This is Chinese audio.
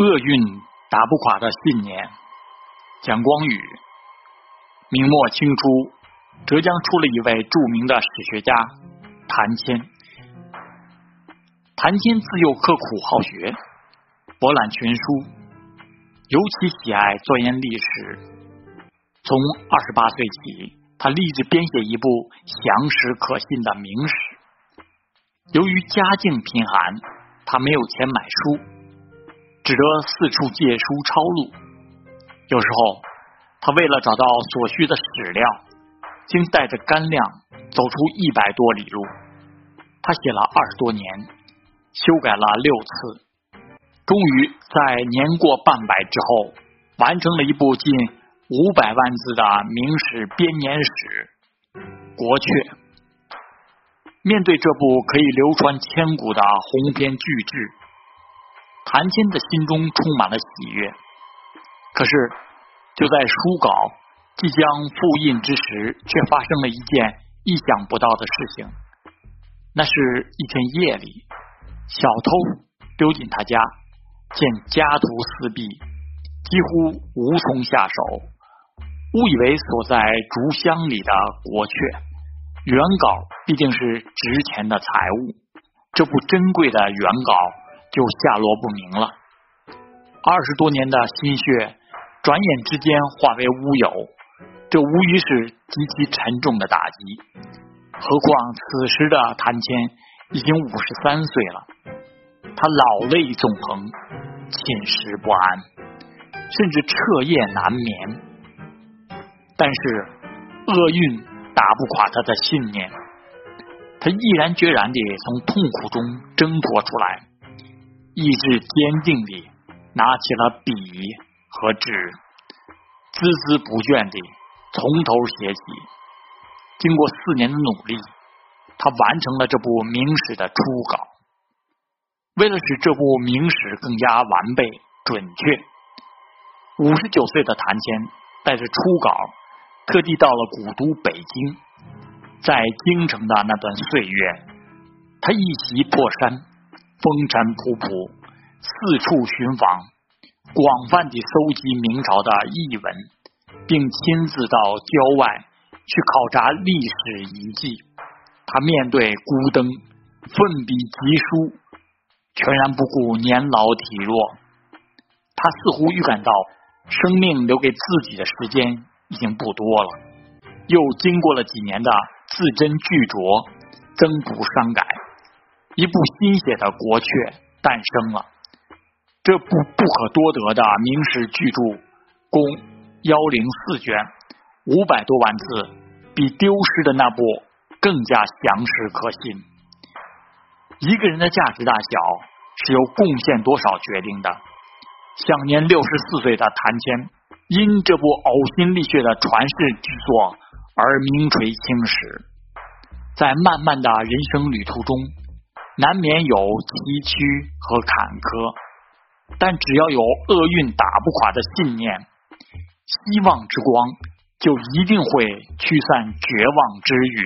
厄运打不垮的信念。蒋光宇，明末清初，浙江出了一位著名的史学家谭谦。谭谦自幼刻苦好学，博览群书，尤其喜爱钻研历史。从二十八岁起，他立志编写一部详实可信的明史。由于家境贫寒，他没有钱买书，只得四处借书抄录。有时候，他为了找到所需的史料，竟带着干粮走出一百多里路。他写了二十多年。修改了六次，终于在年过半百之后，完成了一部近五百万字的明史编年史《国阙》。面对这部可以流传千古的鸿篇巨制，谭谦的心中充满了喜悦。可是，就在书稿即将复印之时，却发生了一件意想不到的事情。那是一天夜里。小偷溜进他家，见家徒四壁，几乎无从下手，误以为锁在竹箱里的国阙原稿毕竟是值钱的财物，这部珍贵的原稿就下落不明了。二十多年的心血，转眼之间化为乌有，这无疑是极其沉重的打击。何况此时的谭谦。已经五十三岁了，他老泪纵横，寝食不安，甚至彻夜难眠。但是厄运打不垮他的信念，他毅然决然地从痛苦中挣脱出来，意志坚定地拿起了笔和纸，孜孜不倦地从头写起。经过四年的努力。他完成了这部明史的初稿。为了使这部明史更加完备准确，五十九岁的谭谦带着初稿，特地到了古都北京。在京城的那段岁月，他一袭破衫，风尘仆仆，四处寻访，广泛地搜集明朝的译文，并亲自到郊外去考察历史遗迹。他面对孤灯，奋笔疾书，全然不顾年老体弱。他似乎预感到生命留给自己的时间已经不多了，又经过了几年的字斟句酌、增补删改，一部新写的国阙诞生了。这部不可多得的明史巨著，共幺零四卷，五百多万字，比丢失的那部。更加详实可信。一个人的价值大小是由贡献多少决定的。享年六十四岁的谭谦，因这部呕心沥血的传世之作而名垂青史。在漫漫的人生旅途中，难免有崎岖和坎坷，但只要有厄运打不垮的信念，希望之光就一定会驱散绝望之云。